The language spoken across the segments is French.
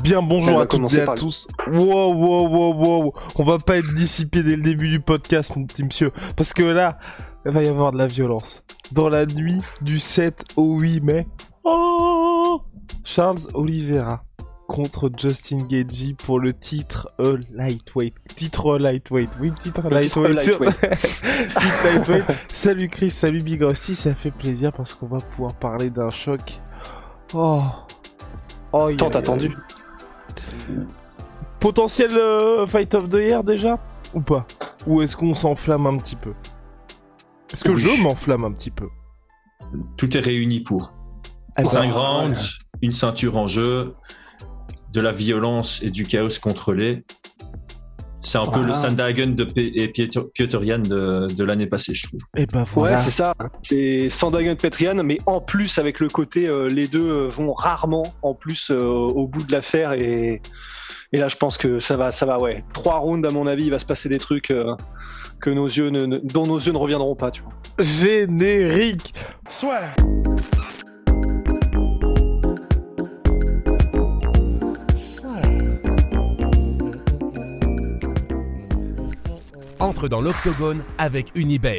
Bien bonjour à toutes et à tous. Wow, wow, wow, wow. On va pas être dissipé dès le début du podcast, mon petit monsieur. Parce que là, il va y avoir de la violence. Dans la nuit du 7 au 8 mai. Oh Charles Oliveira contre Justin Gagey pour le titre euh, lightweight. Titre lightweight. Oui, titre lightweight. lightweight. Titre lightweight. Salut Chris, salut Big Rusty, ça fait plaisir parce qu'on va pouvoir parler d'un choc. Oh. Oh, Tant attendu. Potentiel euh, fight of the year déjà Ou pas? Ou est-ce qu'on s'enflamme un petit peu? Est-ce que Oui. je m'enflamme un petit peu? Tout est réuni pour. Ah, 5 bah, rounds, une ceinture en jeu, de la violence et du chaos contrôlé. C'est un peu le Sandhagen de P- et Piotr Piotr Jan de, de l'année passée, je trouve. Et bah voilà. Ouais, c'est ça. C'est Sandagen Petrian, mais en plus avec le côté, euh, les deux euh, vont rarement en plus euh, au bout de l'affaire et, et là je pense que ça va, ça va, ouais. Trois rounds à mon avis, il va se passer des trucs euh, que nos yeux ne, ne- dont nos yeux ne reviendront pas, tu vois. Générique Soit entre dans l'octogone avec Unibet.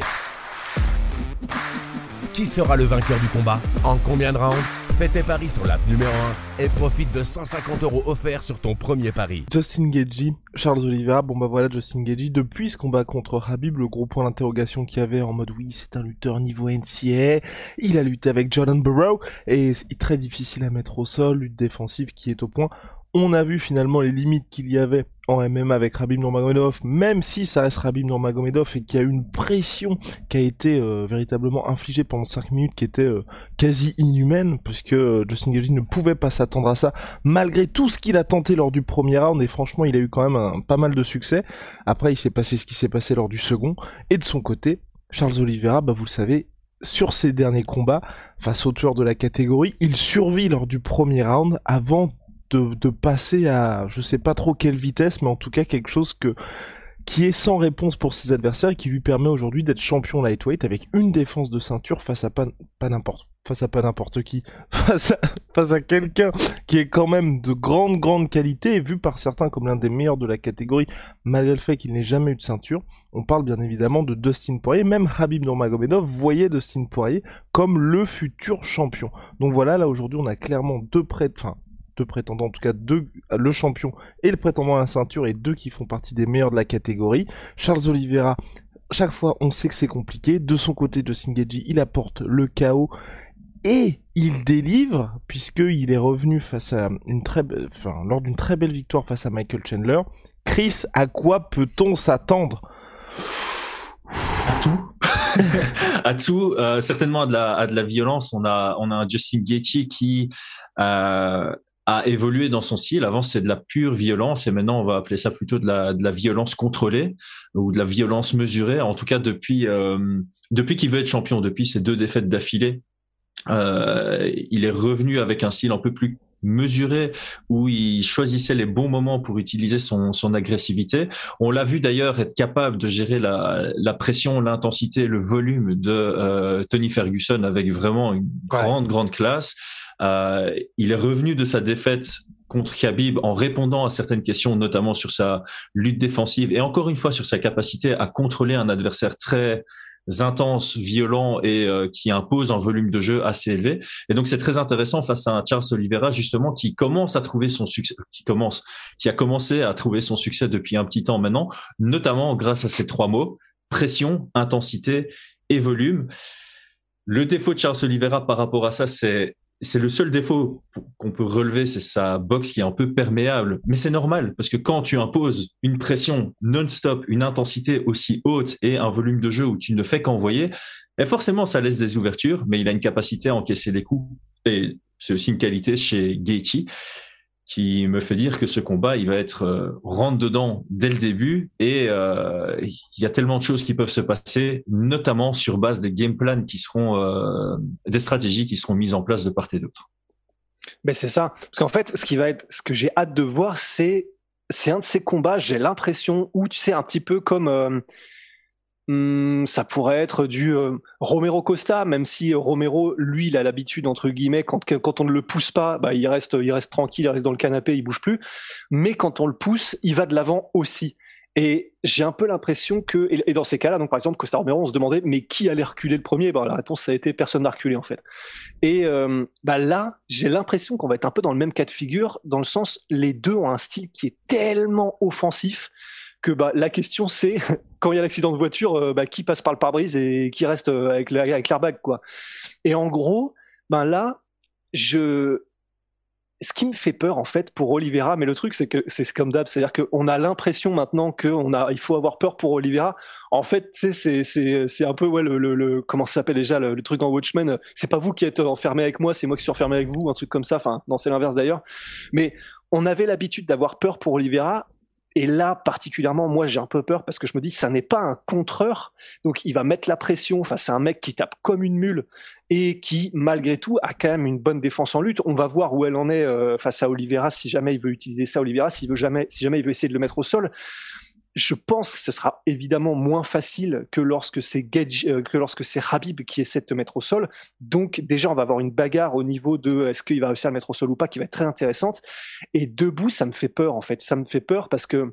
Qui sera le vainqueur du combat En combien de rounds Fais tes paris sur l'app numéro 1 et profite de 150 euros offerts sur ton premier pari. Justin Gagey, Charles Oliveira, bon bah voilà Justin Gagey, depuis ce combat contre Habib, le gros point d'interrogation qu'il y avait en mode oui c'est un lutteur niveau NCA, il a lutté avec Jordan Burrow, et c'est très difficile à mettre au sol, lutte défensive qui est au point. On a vu finalement les limites qu'il y avait en MMA avec Rabib Nurmagomedov, même si ça reste Rabib Nurmagomedov et qu'il y a une pression qui a été euh, véritablement infligée pendant 5 minutes qui était euh, quasi inhumaine, puisque euh, Justin Gagey ne pouvait pas s'attendre à ça, malgré tout ce qu'il a tenté lors du premier round, et franchement il a eu quand même pas mal de succès. Après il s'est passé ce qui s'est passé lors du second, et de son côté, Charles Oliveira, bah vous le savez, sur ses derniers combats, face aux tueurs de la catégorie, il survit lors du premier round avant de, passer à je sais pas trop quelle vitesse, mais en tout cas quelque chose qui est sans réponse pour ses adversaires et qui lui permet aujourd'hui d'être champion lightweight avec une défense de ceinture face à pas, n'importe face pas qui face à, face à quelqu'un qui est quand même de grande grande qualité et vu par certains comme l'un des meilleurs de la catégorie malgré le fait qu'il n'ait jamais eu de ceinture. On parle bien évidemment de Dustin Poirier. Même Habib Nurmagomedov voyait Dustin Poirier comme le futur champion. Donc voilà là aujourd'hui on a clairement deux prêts enfin deux prétendants en tout cas deux le champion et le prétendant à la ceinture et deux qui font partie des meilleurs de la catégorie. Charles Oliveira chaque fois on sait que c'est compliqué. De son côté Justin Gagey il apporte le chaos et il délivre puisqu'il est revenu face à une très enfin lors d'une très belle victoire face à Michael Chandler. Chris à quoi peut-on s'attendre? À tout. tout, euh, certainement à de, la, de la violence. On a, on a un Justin Gaethje qui euh, a évolué dans son style. Avant, c'est de la pure violence et maintenant, on va appeler ça plutôt de la, de la violence contrôlée ou de la violence mesurée. En tout cas, depuis, euh, depuis qu'il veut être champion, depuis ses deux défaites d'affilée, euh, il est revenu avec un style un peu plus mesuré où il choisissait les bons moments pour utiliser son, son agressivité. On l'a vu d'ailleurs être capable de gérer la, la pression, l'intensité, le volume de euh, Tony Ferguson avec vraiment une grande, grande classe. Euh, il est revenu de sa défaite contre Khabib en répondant à certaines questions, notamment sur sa lutte défensive et encore une fois sur sa capacité à contrôler un adversaire très intense, violent et euh, qui impose un volume de jeu assez élevé. Et donc c'est très intéressant face à Charles Oliveira justement qui commence à trouver son succès, qui commence, qui a commencé à trouver son succès depuis un petit temps maintenant, notamment grâce à ces trois mots pression, intensité et volume. Le défaut de Charles Oliveira par rapport à ça, c'est c'est le seul défaut qu'on peut relever, c'est sa boxe qui est un peu perméable. Mais c'est normal, parce que quand tu imposes une pression non-stop, une intensité aussi haute et un volume de jeu où tu ne fais qu'envoyer, forcément, ça laisse des ouvertures, mais il a une capacité à encaisser les coups. Et c'est aussi une qualité chez Gaethje qui me fait dire que ce combat, il va être euh, rentre dedans dès le début et euh, il y a tellement de choses qui peuvent se passer, notamment sur base des game plans qui seront euh, des stratégies qui seront mises en place de part et d'autre. Mais c'est ça, parce qu'en fait, ce qui va être, ce que j'ai hâte de voir, c'est c'est un de ces combats. J'ai l'impression où tu sais un petit peu comme euh, Hmm, ça pourrait être du euh, Romero Costa, même si Romero, lui, il a l'habitude entre guillemets quand quand on ne le pousse pas, bah, il reste il reste tranquille, il reste dans le canapé, il bouge plus. Mais quand on le pousse, il va de l'avant aussi. Et j'ai un peu l'impression que et, dans ces cas-là, donc par exemple Costa Romero, on se demandait mais qui allait reculer le premier? Bah, la réponse ça a été personne n'a reculé en fait. Et euh, bah là, j'ai l'impression qu'on va être un peu dans le même cas de figure, dans le sens les deux ont un style qui est tellement offensif que bah, la question c'est quand il y a l'accident de voiture, euh, bah, qui passe par le pare-brise et qui reste euh, avec l'airbag quoi. Et en gros, ben là, je ce qui me fait peur en fait pour Oliveira, mais le truc c'est que c'est comme d'hab, c'est-à-dire qu'on a l'impression maintenant qu'on a, il faut avoir peur pour Oliveira. En fait, c'est c'est un peu ouais le, le, comment ça s'appelle déjà le, truc dans Watchmen. C'est pas vous qui êtes enfermé avec moi, c'est moi qui suis enfermé avec vous, un truc comme ça. Enfin, non, c'est l'inverse d'ailleurs. Mais on avait l'habitude d'avoir peur pour Oliveira et là, particulièrement, moi, j'ai un peu peur parce que je me dis, ça n'est pas un contreur. Donc, il va mettre la pression. Enfin, c'est un mec qui tape comme une mule et qui, malgré tout, a quand même une bonne défense en lutte. On va voir où elle en est euh, face à Oliveira si jamais il veut utiliser ça, Oliveira, veut jamais, si jamais il veut essayer de le mettre au sol je pense que ce sera évidemment moins facile que lorsque c'est euh, que lorsque c'est Habib qui essaie de te mettre au sol. Donc déjà, on va avoir une bagarre au niveau de est-ce qu'il va réussir à le mettre au sol ou pas, qui va être très intéressante. Et debout, ça me fait peur en fait. Ça me fait peur parce que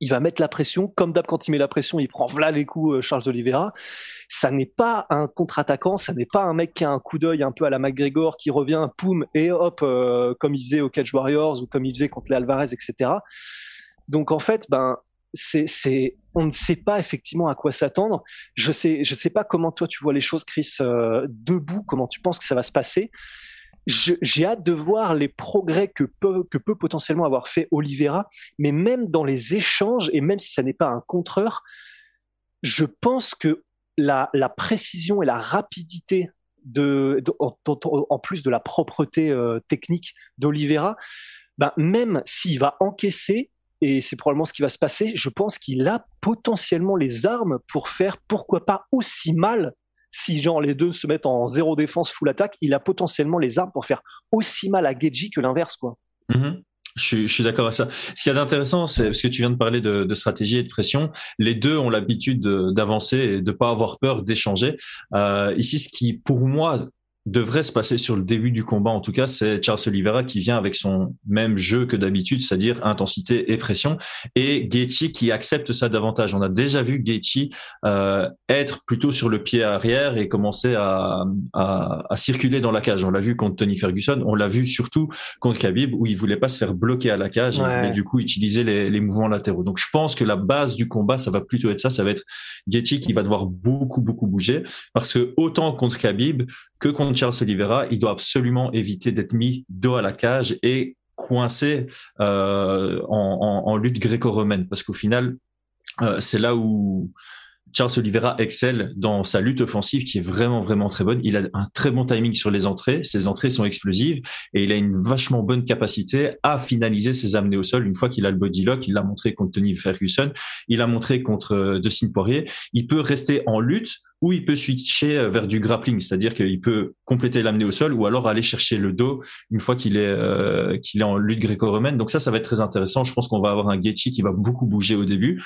il va mettre la pression, comme d'hab quand il met la pression, il prend voilà les coups euh, Charles Oliveira. Ça n'est pas un contre-attaquant, ça n'est pas un mec qui a un coup d'œil un peu à la McGregor qui revient, poum et hop, euh, comme il faisait au Cage Warriors ou comme il faisait contre les Alvarez, etc. Donc en fait, ben on ne sait pas effectivement à quoi s'attendre. Je sais, je sais pas comment toi tu vois les choses, Chris, euh, debout, comment tu penses que ça va se passer. j'ai hâte de voir les progrès que peut, potentiellement avoir fait Oliveira, mais même dans les échanges, et même si ça n'est pas un contreur, je pense que la, précision et la rapidité en, plus de la propreté euh, technique d'Oliveira, ben, même s'il va encaisser, et c'est probablement ce qui va se passer. Je pense qu'il a potentiellement les armes pour faire, pourquoi pas, aussi mal. Si genre les deux se mettent en zéro défense, full attaque, il a potentiellement les armes pour faire aussi mal à Geji que l'inverse, quoi. Mm-hmm. Je suis, d'accord à ça. Ce qu'il y a d'intéressant, c'est parce que tu viens de parler de, stratégie et de pression. Les deux ont l'habitude d'avancer et de pas avoir peur d'échanger. Euh, ici, ce qui, pour moi, devrait se passer sur le début du combat. En tout cas, c'est Charles Oliveira qui vient avec son même jeu que d'habitude, c'est-à-dire intensité et pression, et Gaethje qui accepte ça davantage. On a déjà vu Gaethje euh, être plutôt sur le pied arrière et commencer à, à, à circuler dans la cage. On l'a vu contre Tony Ferguson, on l'a vu surtout contre Khabib où il voulait pas se faire bloquer à la cage, et du coup utiliser les, les, mouvements latéraux. Donc je pense que la base du combat, ça va plutôt être ça, ça va être Gaethje qui va devoir beaucoup beaucoup bouger parce que autant contre Khabib que contre Charles Oliveira, il doit absolument éviter d'être mis dos à la cage et coincé euh, en, lutte gréco-romaine, parce qu'au final, euh, c'est là où Charles Oliveira excelle dans sa lutte offensive qui est vraiment vraiment très bonne. Il a un très bon timing sur les entrées, ses entrées sont explosives et il a une vachement bonne capacité à finaliser ses amenées au sol une fois qu'il a le body lock. Il l'a montré contre Tony Ferguson, il l'a montré contre euh, Dustin Poirier. Il peut rester en lutte ou il peut switcher euh, vers du grappling, c'est-à-dire qu'il peut compléter l'amener au sol ou alors aller chercher le dos une fois qu'il est euh, qu'il est en lutte gréco-romaine. Donc ça, ça va être très intéressant. Je pense qu'on va avoir un Gaethje qui va beaucoup bouger au début,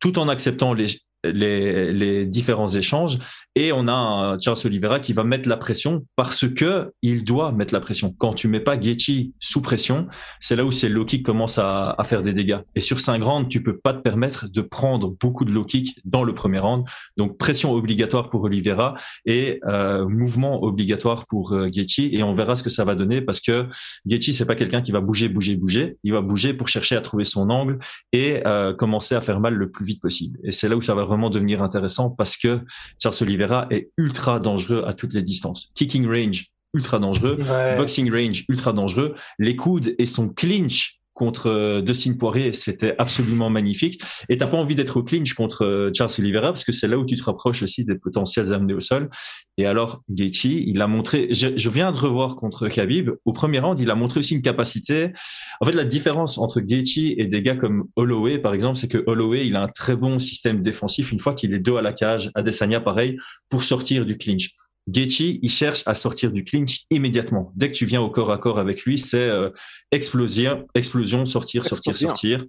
tout en acceptant les les, les, différents échanges et on a Charles Oliveira qui va mettre la pression parce que il doit mettre la pression. Quand tu mets pas Gaethje sous pression, c'est là où c'est low kick commence à, à, faire des dégâts. Et sur 5 rounds, tu peux pas te permettre de prendre beaucoup de low kick dans le premier round. Donc pression obligatoire pour Oliveira et euh, mouvement obligatoire pour euh, et on verra ce que ça va donner parce que Gaethje c'est pas quelqu'un qui va bouger bouger bouger, il va bouger pour chercher à trouver son angle et euh, commencer à faire mal le plus vite possible. Et c'est là où ça va vraiment devenir intéressant parce que Charles Oliveira est ultra dangereux à toutes les distances. Kicking range, ultra dangereux. Boxing range, ultra dangereux. Les coudes et son clinch contre euh, Dustin Poirier, c'était absolument magnifique. Et t'as pas envie d'être au clinch contre euh, Charles Oliveira parce que c'est là où tu te rapproches aussi des potentiels amenés au sol. Et alors, Gaethje, il a montré, je, viens de revoir contre Khabib, au premier round, il a montré aussi une capacité. En fait, la différence entre Gaethje et des gars comme Holloway, par exemple, c'est que Holloway, il a un très bon système défensif une fois qu'il est dos à la cage. Adesanya, pareil, pour sortir du clinch. Gaethje, il cherche à sortir du clinch immédiatement. Dès que tu viens au corps à corps avec lui, c'est euh, explosion, explosion, sortir, sortir, sortir.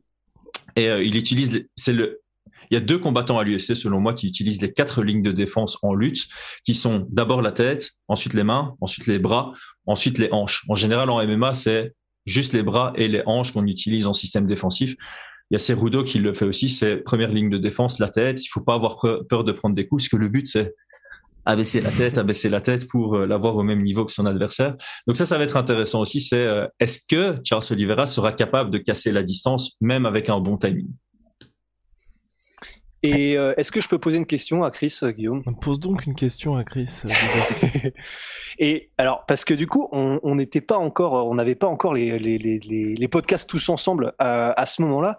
Et euh, il utilise, c'est le, il y a deux combattants à l'UFC selon moi qui utilisent les quatre lignes de défense en lutte, qui sont d'abord la tête, ensuite les mains, ensuite les bras, ensuite les hanches. En général, en MMA, c'est juste les bras et les hanches qu'on utilise en système défensif. Il y a Cerudo qui le fait aussi, c'est première ligne de défense, la tête. Il faut pas avoir peur de prendre des coups, parce que le but, c'est abaisser la tête, abaisser la tête pour euh, l'avoir au même niveau que son adversaire. Donc ça, ça va être intéressant aussi. C'est euh, est-ce que Charles Oliveira sera capable de casser la distance même avec un bon timing? Et euh, est-ce que je peux poser une question à Chris, Guillaume? Pose donc une question à Chris. et alors, parce que du coup, on n'était pas encore, on n'avait pas encore les, les, les, les, podcasts tous ensemble à, à ce moment-là.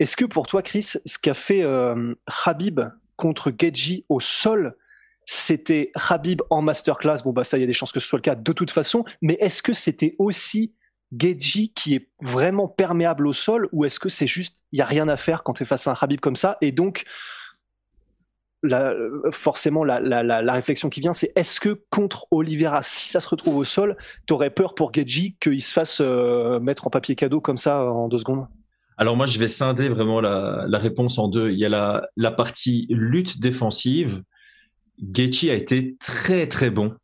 Est-ce que pour toi, Chris, ce qu'a fait euh, Habib contre Gedji au sol, c'était Habib en masterclass. Bon, bah, ça, il y a des chances que ce soit le cas de toute façon. Mais est-ce que c'était aussi Geji qui est vraiment perméable au sol ou est-ce que c'est juste, il y a rien à faire quand tu es face à un Habib comme ça? Et donc, forcément, la, réflexion qui vient, c'est est-ce que contre Oliveira, si ça se retrouve au sol, t'aurais peur pour Geji qu'il se fasse euh, mettre en papier cadeau comme ça en deux secondes? Alors moi, je vais scinder vraiment la, réponse en deux. Il y a la partie lutte défensive Gaethje a été très très bon.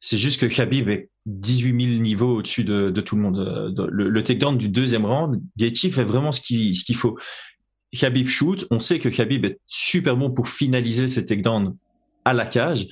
C'est juste que Khabib est 18 000 niveaux au-dessus de, tout le monde. Le, le takedown du deuxième round, Gaethje fait vraiment ce qu'il ce faut. Khabib shoot, on sait que Khabib est super bon pour finaliser ses takedowns à la cage.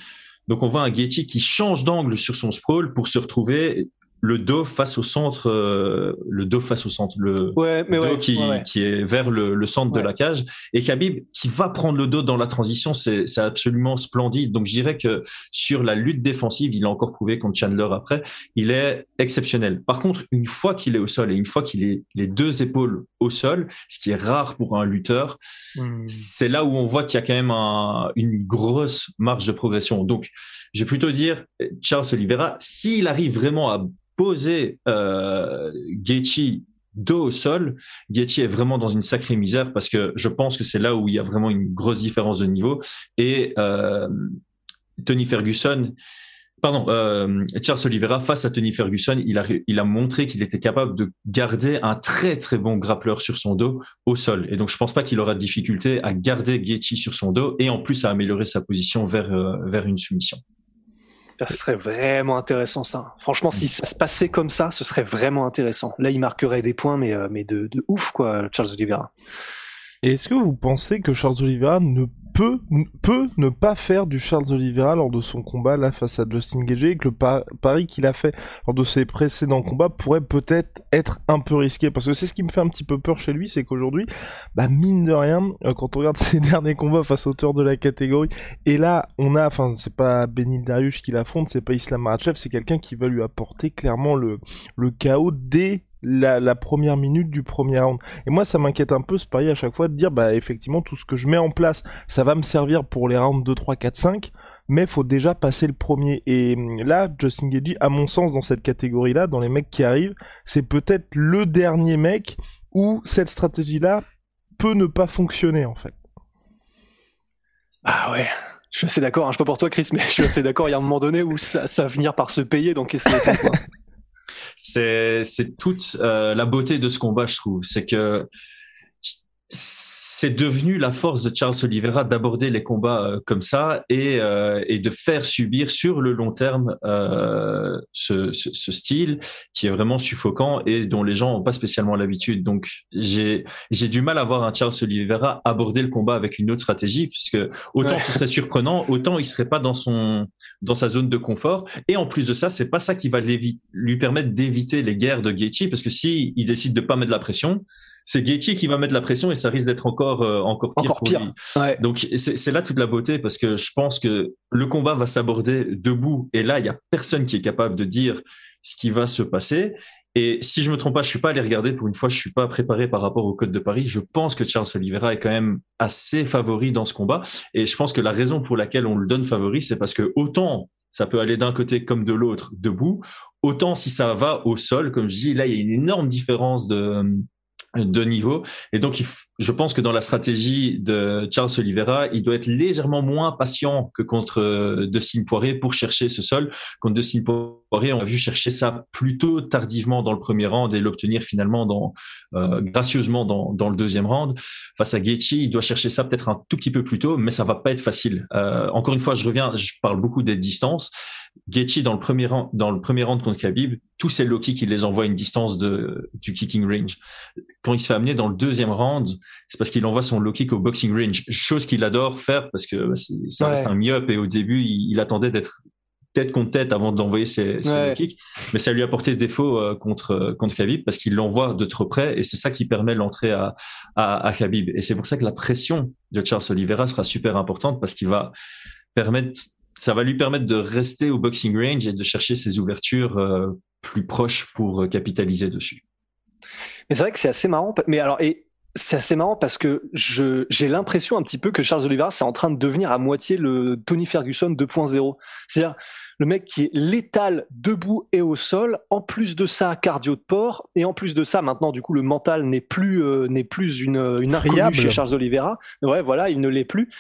Donc on voit un Gaethje qui change d'angle sur son sprawl pour se retrouver le dos face au centre, euh, le dos face au centre, le dos qui, qui, est vers le, le centre de la cage, et Khabib qui va prendre le dos dans la transition, c'est absolument splendide. Donc je dirais que sur la lutte défensive, il a encore prouvé contre Chandler après, il est exceptionnel. Par contre, une fois qu'il est au sol et une fois qu'il est les deux épaules au sol, ce qui est rare pour un lutteur, hmm. c'est là où on voit qu'il y a quand même un, une grosse marge de progression. Donc je vais plutôt dire Charles Oliveira, s'il arrive vraiment à poser euh, dos au sol, Gaethje est vraiment dans une sacrée misère parce que je pense que c'est là où il y a vraiment une grosse différence de niveau. Et euh, Tony Ferguson, pardon, euh, Charles Oliveira face à Tony Ferguson, il a, il a montré qu'il était capable de garder un très très bon grappleur sur son dos au sol. Et donc je pense pas qu'il aura de difficulté à garder Gaethje sur son dos et en plus à améliorer sa position vers euh, vers une soumission. Ça serait vraiment intéressant ça. Franchement, si ça se passait comme ça, ce serait vraiment intéressant. Là, il marquerait des points, mais, euh, mais de, de ouf, quoi, Charles Oliveira. Est-ce que vous pensez que Charles Oliveira ne peut, peut ne pas faire du Charles Oliveira lors de son combat là face à Justin Gage et que le pari qu'il a fait lors de ses précédents combats pourrait peut-être être un peu risqué? Parce que c'est ce qui me fait un petit peu peur chez lui, c'est qu'aujourd'hui, bah mine de rien, euh, quand on regarde ses derniers combats face aux de la catégorie, et là on a, enfin c'est pas Benil Dariush qui l'affronte, c'est pas Islam Makhachev, c'est quelqu'un qui va lui apporter clairement le le chaos dès la, première minute du premier round. Et moi, ça m'inquiète un peu ce pari à chaque fois de dire, bah effectivement, tout ce que je mets en place, ça va me servir pour les rounds 2, 3, 4, 5, mais faut déjà passer le premier. Et hum, là, Justin Gagey, à mon sens, dans cette catégorie-là, dans les mecs qui arrivent, c'est peut-être le dernier mec où cette stratégie-là peut ne pas fonctionner, en fait. Ah ouais, je suis assez d'accord, hein. je sais pas pour toi Chris, mais je suis assez d'accord, il y a un moment donné où ça, va finir par se payer, donc qu'est-ce que c'est toute euh, la beauté de ce combat, je trouve. C'est que c'est devenu la force de Charles Oliveira d'aborder les combats euh, comme ça et, euh, et de faire subir sur le long terme euh, ce, ce, ce, style qui est vraiment suffocant et dont les gens n'ont pas spécialement l'habitude. Donc j'ai j'ai du mal à voir un Charles Oliveira aborder le combat avec une autre stratégie puisque autant ce serait surprenant, autant il serait pas dans son dans sa zone de confort et en plus de ça, c'est pas ça qui va lui permettre d'éviter les guerres de Gaethje parce que si il décide de pas mettre la pression c'est Gaethje qui va mettre la pression et ça risque d'être encore euh, encore pire. Encore pire. Donc c'est là toute la beauté parce que je pense que le combat va s'aborder debout et là il y a personne qui est capable de dire ce qui va se passer. Et si je me trompe pas, je suis pas allé regarder pour une fois, je suis pas préparé par rapport au code de Paris. Je pense que Charles Oliveira est quand même assez favori dans ce combat. Et je pense que la raison pour laquelle on le donne favori, c'est parce que autant ça peut aller d'un côté comme de l'autre debout, autant si ça va au sol, comme je dis, là, il y a une énorme différence de, de niveau. Et donc, je pense que dans la stratégie de Charles Oliveira, il doit être légèrement moins patient que contre euh, Dustin Poirier pour chercher ce sol. Contre Dustin Poirier, on a vu chercher ça plutôt tardivement dans le premier round et l'obtenir finalement dans, euh, gracieusement dans, dans le deuxième round. Face à Gaethje, il doit chercher ça peut-être un tout petit peu plus tôt, mais ça va pas être facile. Euh, encore une fois, je reviens, je parle beaucoup des distances. Gaethje dans le premier round, dans le premier round contre Khabib, tous ces low kicks, il les envoie à une distance de, du kicking range. Quand il se fait amener dans le deuxième round, c'est parce qu'il envoie son low kick au boxing range, chose qu'il adore faire parce que bah, ça reste un myope et au début il, attendait d'être tête contre tête avant d'envoyer ses, ses low kicks, mais ça lui a porté défaut euh, contre euh, contre Khabib parce qu'il l'envoie de trop près et c'est ça qui permet l'entrée à, à, à Khabib et c'est pour ça que la pression de Charles Oliveira sera super importante parce qu'il va permettre ça va lui permettre de rester au boxing range et de chercher ses ouvertures euh, plus proches pour capitaliser dessus. Mais c'est vrai que c'est assez marrant. Mais alors, et c'est assez marrant parce que je j'ai l'impression un petit peu que Charles Oliveira c'est en train de devenir à moitié le Tony Ferguson 2.0. C'est-à-dire le mec qui est létal debout et au sol, en plus de ça cardio de porc et en plus de ça maintenant du coup le mental n'est plus euh, n'est plus une une inconnue chez Charles Oliveira. Ouais, voilà, il ne l'est plus.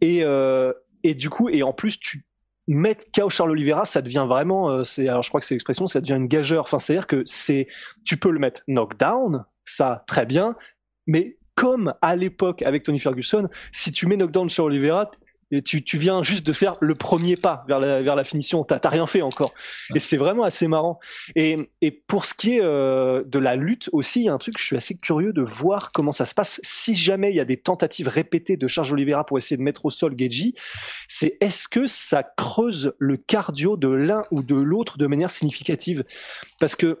Et euh, et du coup et en plus tu mettre KO Charles Oliveira, ça devient vraiment, euh, c'est, alors je crois que c'est l'expression, ça devient une gageur. Enfin, c'est-à-dire que c'est, tu peux le mettre knockdown, ça très bien, mais comme à l'époque avec Tony Ferguson, si tu mets knockdown sur Oliveira, et tu, tu, viens juste de faire le premier pas vers la, vers la finition. T'as rien fait encore. Et c'est vraiment assez marrant. Et, et pour ce qui est euh, de la lutte aussi, il y a un truc, je suis assez curieux de voir comment ça se passe. Si jamais il y a des tentatives répétées de Charles Oliveira pour essayer de mettre au sol Geji, c'est est-ce que ça creuse le cardio de l'un ou de l'autre de manière significative? Parce que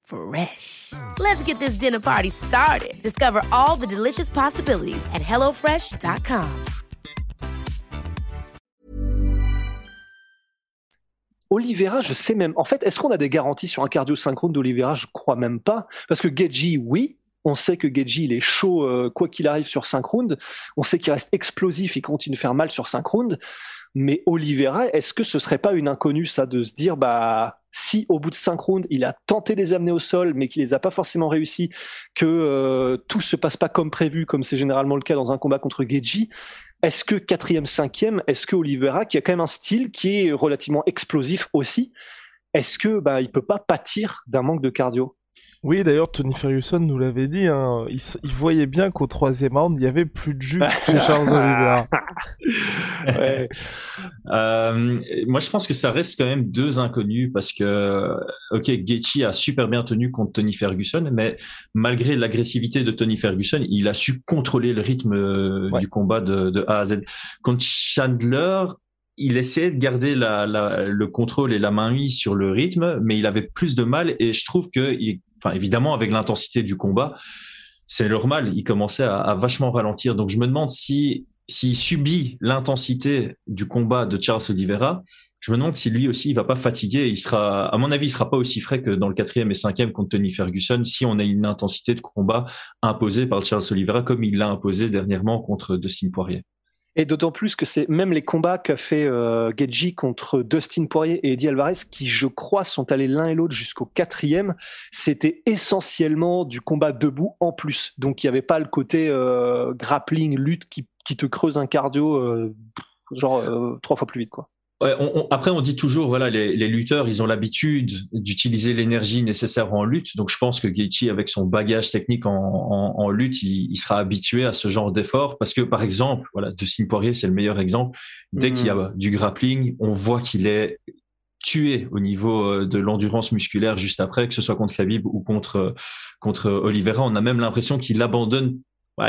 Fresh. Let's get this dinner party started. Discover all the delicious possibilities at hellofresh.com. Oliveira, je sais même. En fait, est-ce qu'on a des garanties sur un cardio synchrone d'Oliveira Je crois même pas. Parce que Geji, oui. On sait que Geji, il est chaud euh, quoi qu'il arrive sur 5 rounds. On sait qu'il reste explosif, il continue de faire mal sur 5 rounds. Mais Oliveira, est-ce que ce serait pas une inconnue, ça, de se dire, bah, si au bout de 5 rounds, il a tenté de les amener au sol, mais qu'il les a pas forcément réussi, que euh, tout se passe pas comme prévu, comme c'est généralement le cas dans un combat contre Geji, est-ce que quatrième, cinquième, est-ce que Oliveira, qui a quand même un style qui est relativement explosif aussi, est-ce que bah, il peut pas pâtir d'un manque de cardio? Oui, d'ailleurs, Tony Ferguson nous l'avait dit, hein, il, il, voyait bien qu'au troisième round, il y avait plus de jus chez Charles Oliveira. ouais. euh, moi, je pense que ça reste quand même deux inconnus parce que, ok, Gaethje a super bien tenu contre Tony Ferguson, mais malgré l'agressivité de Tony Ferguson, il a su contrôler le rythme euh, ouais. du combat de, de A à Z. Contre Chandler, il essayait de garder la, la, le contrôle et la main mise sur le rythme, mais il avait plus de mal. Et je trouve que, il, enfin évidemment avec l'intensité du combat, c'est normal. Il commençait à, vachement ralentir. Donc je me demande si s'il subit l'intensité du combat de Charles Oliveira, je me demande si lui aussi il va pas fatiguer. Il sera, à mon avis, il sera pas aussi frais que dans le quatrième et cinquième contre Tony Ferguson si on a une intensité de combat imposée par Charles Oliveira comme il l'a imposé dernièrement contre Dustin Poirier. Et d'autant plus que c'est même les combats qu'a fait euh, contre Dustin Poirier et Eddie Alvarez, qui je crois sont allés l'un et l'autre jusqu'au quatrième, c'était essentiellement du combat debout en plus. Donc il n'y avait pas le côté euh, grappling, lutte qui, qui, te creuse un cardio euh, genre euh, trois fois plus vite quoi. Ouais, on, on, après, on dit toujours, voilà, les, les lutteurs, ils ont l'habitude d'utiliser l'énergie nécessaire en lutte. Donc, je pense que Gaethje, avec son bagage technique en, en, en lutte, il, il, sera habitué à ce genre d'effort. Parce que, par exemple, voilà, Dustin Poirier, c'est le meilleur exemple. Dès mmh. qu'il y a du grappling, on voit qu'il est tué au niveau euh, de l'endurance musculaire juste après, que ce soit contre Khabib ou contre contre Oliveira. On a même l'impression qu'il abandonne.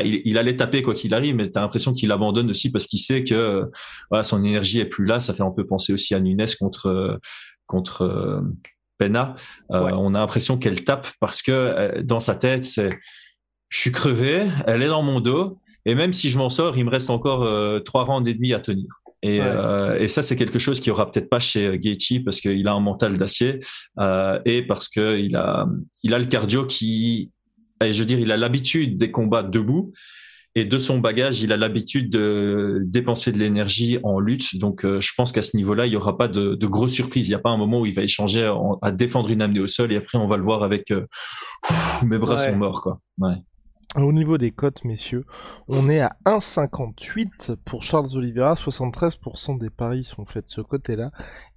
Il, allait taper quoi qu'il arrive, mais tu as l'impression qu'il abandonne aussi parce qu'il sait que voilà, son énergie est plus là. Ça fait un peu penser aussi à Nunes contre contre Pena. On a l'impression qu'elle tape parce que dans sa tête, c'est je suis crevé, elle est dans mon dos, et même si je m'en sors, il me reste encore trois rounds et demi à tenir. Et, euh, et, ça, c'est quelque chose qui aura peut-être pas chez euh, Gaethje parce qu'il a un mental d'acier euh, et parce que il a, il a le cardio qui, je veux dire, il a l'habitude des combats debout et de son bagage, il a l'habitude de dépenser de l'énergie en lutte. Donc, euh, je pense qu'à ce niveau-là, il n'y aura pas de, de grosses surprises. Il n'y a pas un moment où il va échanger à défendre une amenée au sol et après, on va le voir avec mes bras sont morts, quoi. Ouais. Au niveau des cotes, messieurs, on est à 1,58 pour Charles Oliveira, 73% des paris sont faits de ce côté-là,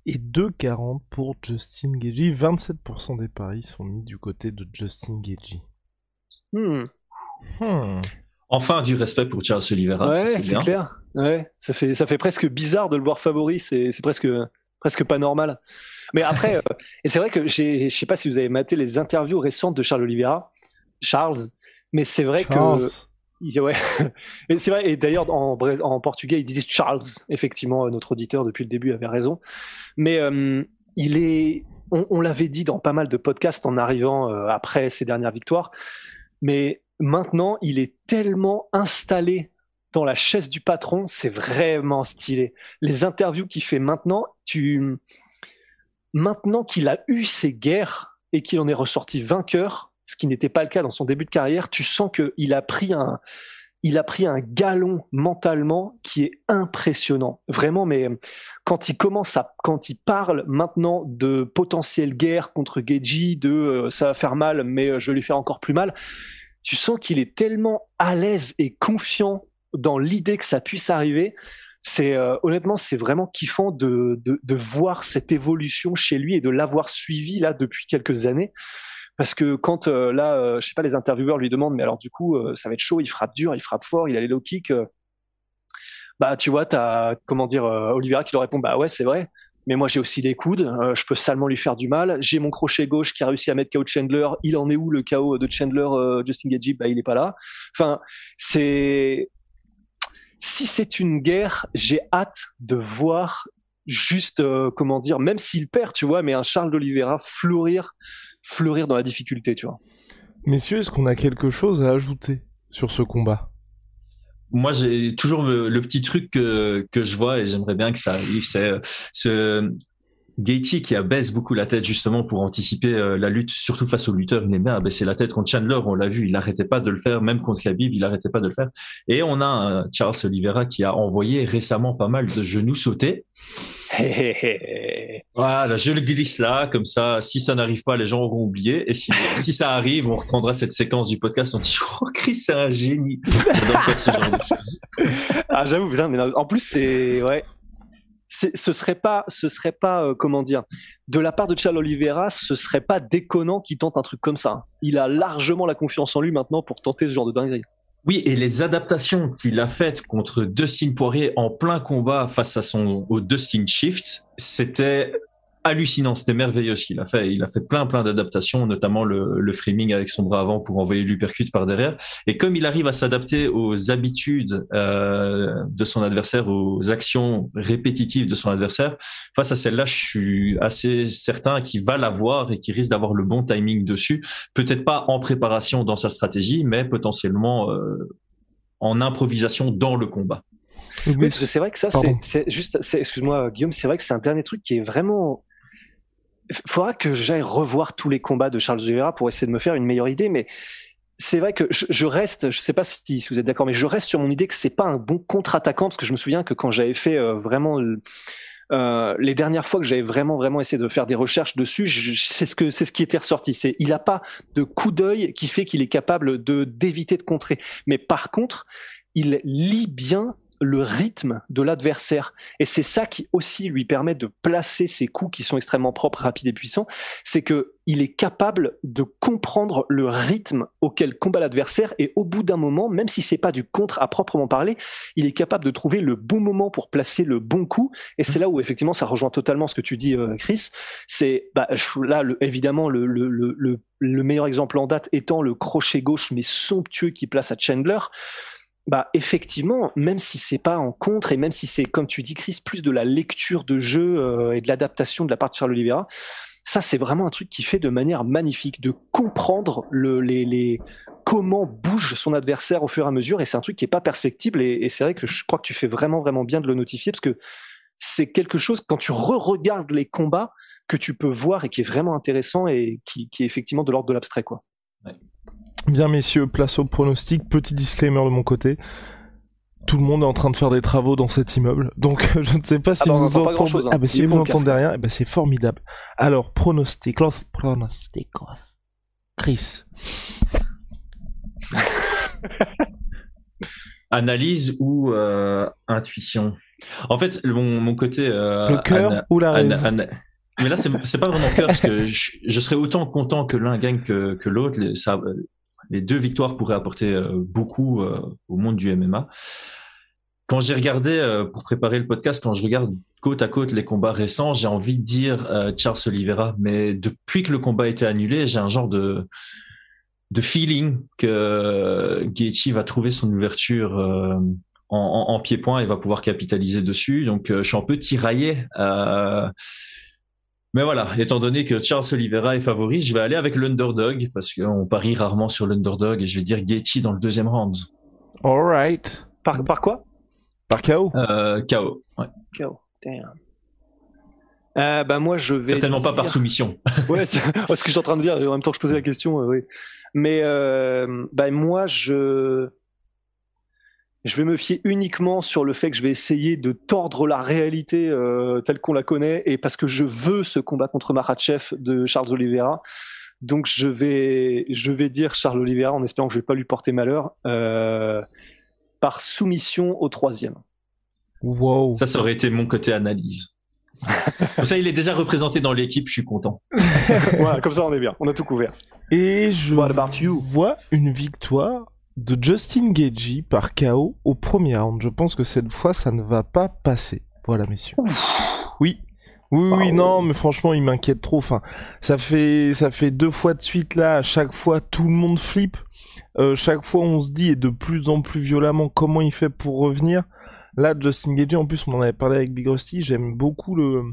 et 2,40 pour Justin Gagey, 27% des paris sont mis du côté de Justin Gagey. Hmm. Hmm. Enfin, du respect pour Charles Oliveira. Ouais, c'est clair. Ouais, ça fait, ça fait presque bizarre de le voir favori, c'est presque, presque pas normal. Mais après, euh, et c'est vrai que je sais pas si vous avez maté les interviews récentes de Charles Oliveira. Charles, mais c'est vrai que. Ouais. c'est vrai, et d'ailleurs en, en, portugais ils disent Charles, effectivement, notre auditeur depuis le début avait raison. Mais euh, il est, on, l'avait dit dans pas mal de podcasts en arrivant euh, après ses dernières victoires, mais maintenant il est tellement installé dans la chaise du patron, c'est vraiment stylé. Les interviews qu'il fait maintenant, tu, maintenant qu'il a eu ses guerres et qu'il en est ressorti vainqueur, ce qui n'était pas le cas dans son début de carrière, tu sens qu'il a pris un, il a pris un galon mentalement qui est impressionnant. Vraiment, mais quand il commence à, quand il parle maintenant de potentielle guerre contre Geji, de euh, ça va faire mal, mais euh, je vais lui faire encore plus mal, tu sens qu'il est tellement à l'aise et confiant dans l'idée que ça puisse arriver. C'est euh, honnêtement, c'est vraiment kiffant de, de, de voir cette évolution chez lui et de l'avoir suivi là depuis quelques années. Parce que quand euh, là, euh, je sais pas, les intervieweurs lui demandent, mais alors du coup, euh, ça va être chaud, il frappe dur, il frappe fort, il a les low kicks. bah, tu vois, t'as comment dire, Oliveira qui leur répond, bah ouais, c'est vrai. Mais moi, j'ai aussi les coudes. je peux salement lui faire du mal. J'ai mon crochet gauche qui a réussi à mettre KO Chandler. Il en est où le KO de Chandler, Justin Gagey Bah, il est pas là. Enfin, c'est si c'est une guerre, j'ai hâte de voir juste comment dire, même s'il perd, tu vois, mais un Charles d'Oliveira fleurir fleurir dans la difficulté, tu vois. Messieurs, est-ce qu'on a quelque chose à ajouter sur ce combat? Moi, j'ai toujours le, petit truc que, que je vois et j'aimerais bien que ça arrive, c'est euh, ce Gaethje qui abaisse beaucoup la tête justement pour anticiper euh, la lutte, surtout face aux lutteurs. Il aimait abaisser la tête contre Chandler, on l'a vu, il n'arrêtait pas de le faire, même contre Khabib, il n'arrêtait pas de le faire. Et on a un Charles Oliveira qui a envoyé récemment pas mal de genoux sautés. Voilà, je le glisse là, comme ça, si ça n'arrive pas, les gens auront oublié. Et si, si ça arrive, on reprendra cette séquence du podcast. On dit, oh, Chris, c'est un génie. ce genre de choses. Ah, j'avoue, putain, mais en plus, c'est, ouais. Ce serait pas, ce serait pas, euh, comment dire, de la part de Charles Oliveira, ce serait pas déconnant qu'il tente un truc comme ça. Il a largement la confiance en lui maintenant pour tenter ce genre de dinguerie. Oui, et les adaptations qu'il a faites contre Dustin Poirier en plein combat face à son au Dustin Shift, c'était hallucinant, c'était merveilleux ce qu'il a fait. Il a fait plein plein d'adaptations, notamment le, le framing avec son bras avant pour envoyer l'uppercut par derrière. Et comme il arrive à s'adapter aux habitudes euh, de son adversaire, aux actions répétitives de son adversaire, face à celle-là, je suis assez certain qu'il va l'avoir et qu'il risque d'avoir le bon timing dessus. Peut-être pas en préparation dans sa stratégie, mais potentiellement euh, en improvisation dans le combat. Oui, c'est vrai que ça, c'est juste, excuse-moi Guillaume, c'est vrai que c'est un dernier truc qui est vraiment faudra que j'aille revoir tous les combats de Charles Oliveira pour essayer de me faire une meilleure idée, mais c'est vrai que je, reste, je sais pas si, vous êtes d'accord, mais je reste sur mon idée que c'est pas un bon contre-attaquant parce que je me souviens que quand j'avais fait euh, vraiment euh, les dernières fois que j'avais vraiment vraiment essayé de faire des recherches dessus, c'est ce que c'est ce qui était ressorti. C'est il a pas de coup d'œil qui fait qu'il est capable de d'éviter de contrer, mais par contre il lit bien le rythme de l'adversaire. Et c'est ça qui aussi lui permet de placer ses coups qui sont extrêmement propres, rapides et puissants. C'est que il est capable de comprendre le rythme auquel combat l'adversaire et au bout d'un moment, même si c'est pas du contre à proprement parler, il est capable de trouver le bon moment pour placer le bon coup. Et c'est là où effectivement ça rejoint totalement ce que tu dis, euh, Chris. C'est bah, là évidemment le, le, le, le meilleur exemple en date étant le crochet gauche mais somptueux qui place à Chandler bah effectivement, même si c'est pas en contre et même si c'est comme tu dis Chris plus de la lecture de jeu euh, et de l'adaptation de la part de Charles Oliveira, ça c'est vraiment un truc qui fait de manière magnifique de comprendre le, les, comment bouge son adversaire au fur et à mesure et c'est un truc qui est pas perspectible et, c'est vrai que je crois que tu fais vraiment vraiment bien de le notifier parce que c'est quelque chose quand tu re-regardes les combats que tu peux voir et qui est vraiment intéressant et qui, est effectivement de l'ordre de l'abstrait quoi. Bien messieurs, place au pronostic. Petit disclaimer de mon côté. Tout le monde est en train de faire des travaux dans cet immeuble, donc je ne sais pas si ah bah, vous entendez. Hein. Ah bah si vous n'entendez rien, eh ben c'est formidable. Alors pronostic, pronostic, Chris. Analyse ou euh, intuition? En fait, mon, mon côté. Euh, le cœur ou la raison? Mais là, c'est pas vraiment cœur parce que je, je, serais autant content que l'un gagne que, que l'autre. Ça, les deux victoires pourraient apporter euh, beaucoup euh, au monde du MMA. Quand j'ai regardé, euh, pour préparer le podcast, quand je regarde côte à côte les combats récents, j'ai envie de dire Charles Oliveira. Mais depuis que le combat a été annulé, j'ai un genre de, de feeling que Gaethje va trouver son ouverture en, en, pied-point et va pouvoir capitaliser dessus. Donc, je suis un peu tiraillé. Mais voilà, étant donné que Charles Oliveira est favori, je vais aller avec l'underdog parce qu'on parie rarement sur l'underdog et je vais dire Gaethje dans le deuxième round. Alright. Par, par quoi? Par KO euh, KO, ouais. KO, damn. Euh, bah moi je vais certainement pas par soumission. ouais, c'est ce que je suis en train de dire. En même temps que je posais la question, euh, oui. Mais euh, bah moi je je vais me fier uniquement sur le fait que je vais essayer de tordre la réalité euh, telle qu'on la connaît et parce que je veux ce combat contre Makhachev de Charles Oliveira. Donc je vais, je vais dire Charles Oliveira en espérant que je vais pas lui porter malheur euh, par soumission au troisième. Wow. Ça, ça aurait été mon côté analyse. comme ça, il est déjà représenté dans l'équipe, je suis content. voilà, comme ça, on est bien, on a tout couvert. Et je vois une victoire de Justin Gagey par KO au premier round. Je pense que cette fois, ça ne va pas passer. Voilà, messieurs. Oui. Oui, oui, non, mais franchement, il m'inquiète trop. Enfin, ça fait, ça fait deux fois de suite là. À chaque fois, tout le monde flippe. Euh, chaque fois, on se dit, et de plus en plus violemment, comment il fait pour revenir. Là, Justin Gagey, en plus, on en avait parlé avec Big Rusty. J'aime beaucoup le,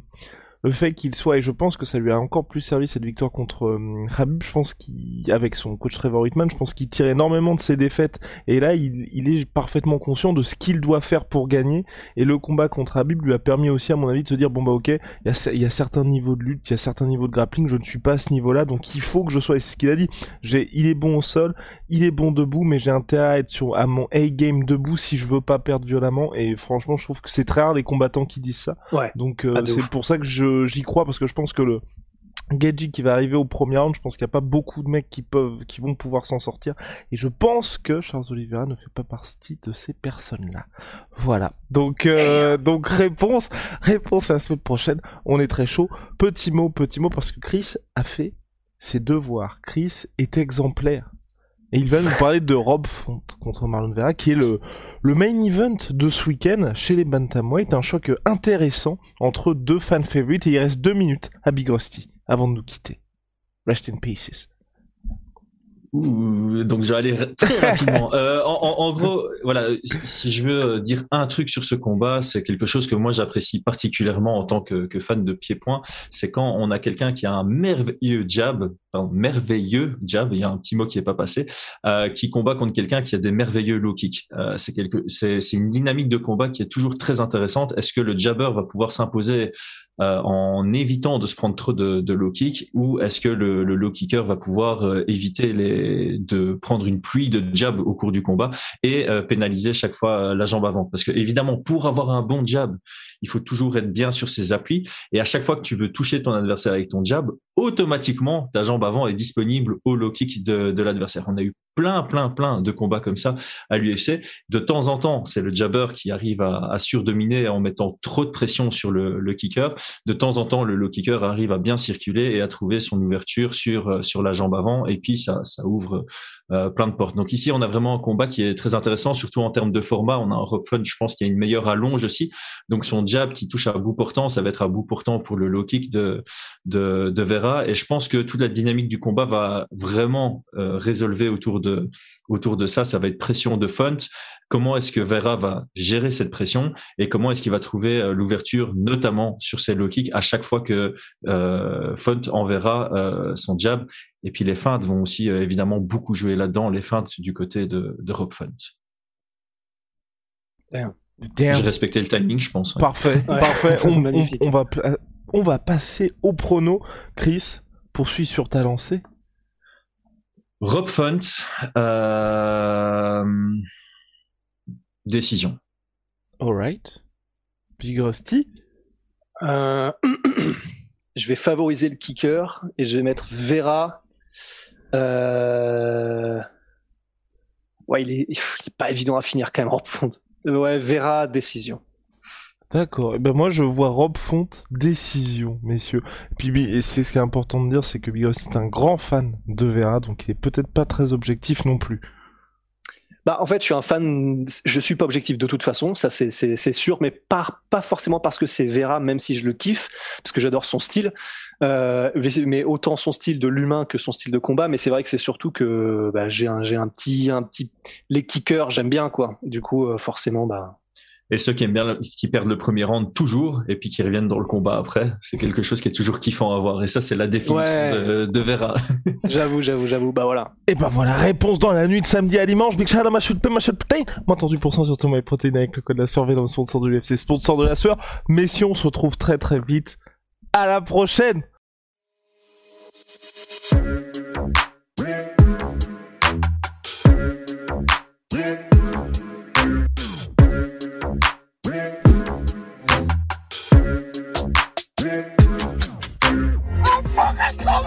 le fait qu'il soit, et je pense que ça lui a encore plus servi cette victoire contre euh, Habib, je pense qu'avec son coach Trevor Whitman, je pense qu'il tire énormément de ses défaites, et là il, il est parfaitement conscient de ce qu'il doit faire pour gagner, et le combat contre Habib lui a permis aussi à mon avis de se dire, bon bah ok, il y a, y a certains niveaux de lutte, il y a certains niveaux de grappling, je ne suis pas à ce niveau-là, donc il faut que je sois, et c'est ce qu'il a dit, j'ai, il est bon au sol, il est bon debout, mais j'ai intérêt à être sur, à mon A-game debout si je veux pas perdre violemment, et franchement je trouve que c'est très rare les combattants qui disent ça, ouais. donc euh, ah, c'est pour ça que je j'y crois parce que je pense que le Geji qui va arriver au premier round, je pense qu'il n'y a pas beaucoup de mecs qui peuvent, qui vont pouvoir s'en sortir. Et je pense que Charles Oliveira ne fait pas partie de ces personnes-là. Voilà. Donc, euh, donc réponse, réponse la semaine prochaine. On est très chaud. Petit mot, petit mot, parce que Chris a fait ses devoirs. Chris est exemplaire. Et il va nous parler de Rob Font contre Marlon Vera, qui est le, le main event de ce week-end chez les Bantamweight. Un choc intéressant entre deux fan favorites. Et il reste deux minutes à Big Rusty avant de nous quitter. Rest in pieces. Ouh, donc je vais aller très rapidement. euh, en, en, en, gros, voilà, si je veux dire un truc sur ce combat, c'est quelque chose que moi j'apprécie particulièrement en tant que, que fan de pied-point, c'est quand on a quelqu'un qui a un merveilleux jab, merveilleux jab, il y a un petit mot qui est pas passé, euh, qui combat contre quelqu'un qui a des merveilleux low kicks. Euh, c'est quelque, c'est, c'est une dynamique de combat qui est toujours très intéressante. Est-ce que le jabber va pouvoir s'imposer euh, en évitant de se prendre trop de, de low kick ou est-ce que le, le, low kicker va pouvoir euh, éviter les, de prendre une pluie de jab au cours du combat et pénaliser chaque fois la jambe avant? Parce que évidemment pour avoir un bon jab il faut toujours être bien sur ses appuis et à chaque fois que tu veux toucher ton adversaire avec ton jab automatiquement ta jambe avant est disponible au low kick de, de l'adversaire. On a eu plein, plein, plein de combats comme ça à l'UFC. De temps en temps, c'est le jabber qui arrive à, surdominer en mettant trop de pression sur le, le, kicker. De temps en temps, le low kicker arrive à bien circuler et à trouver son ouverture sur euh, sur la jambe avant, et puis ça, ouvre euh, plein de portes. Donc ici, on a vraiment un combat qui est très intéressant, surtout en termes de format. On a un Rob Fun, je pense, qui a une meilleure allonge aussi. Donc son jab qui touche à bout portant, ça va être à bout portant pour le low kick de de, de Vera. Et je pense que toute la dynamique du combat va vraiment euh, résolver autour de autour de ça. Ça va être pression de Font. Comment est-ce que Vera va gérer cette pression et comment est-ce qu'il va trouver euh, l'ouverture, notamment sur ses low kicks, à chaque fois que euh, Font enverra euh, son jab. Et puis les feintes vont aussi euh, évidemment beaucoup jouer là-dedans, les feintes du côté de, de Rob Font. J'ai respecté le timing, je pense. Ouais. Parfait, Ouais. parfait. On, on- Magnifique. on va, on va passer au prono. Chris, poursuis sur ta lancée. Rob Font, euh, décision. Alright. Big Rusty. Euh, je vais favoriser le kicker et je vais mettre Vera. Euh... Ouais, il est... il est pas évident à finir quand même en fond. Ouais, Vera, décision. D'accord. Eh ben moi je vois Rob Font décision, messieurs. Puis et c'est ce qui est important de dire, c'est que Big Rusty est un grand fan de Vera, donc il est peut-être pas très objectif non plus. Bah, en fait, je suis un fan. Je suis pas objectif de toute façon, ça c'est sûr, mais pas forcément parce que c'est Vera, même si je le kiffe, parce que j'adore son style. Euh, mais autant son style de l'humain que son style de combat. Mais c'est vrai que c'est surtout que bah, j'ai un j'ai un petit un petit les kickers, j'aime bien quoi. Du coup, euh, forcément, bah Et ceux qui aiment bien, le- qui perdent le premier round toujours et puis qui reviennent dans le combat après, c'est quelque chose qui est toujours kiffant à voir. Et ça, c'est la définition Ouais. de, de Vera. j'avoue, j'avoue, j'avoue. Bah voilà. Et ben voilà, réponse dans la nuit de samedi à dimanche. Big shout out à ma chute ma chute putain. Moins 38% sur ton protéine avec le code de la sueur, Venom, sponsor de l'UFC, sponsor de la sueur. Messieurs, on se retrouve très très vite. À la prochaine!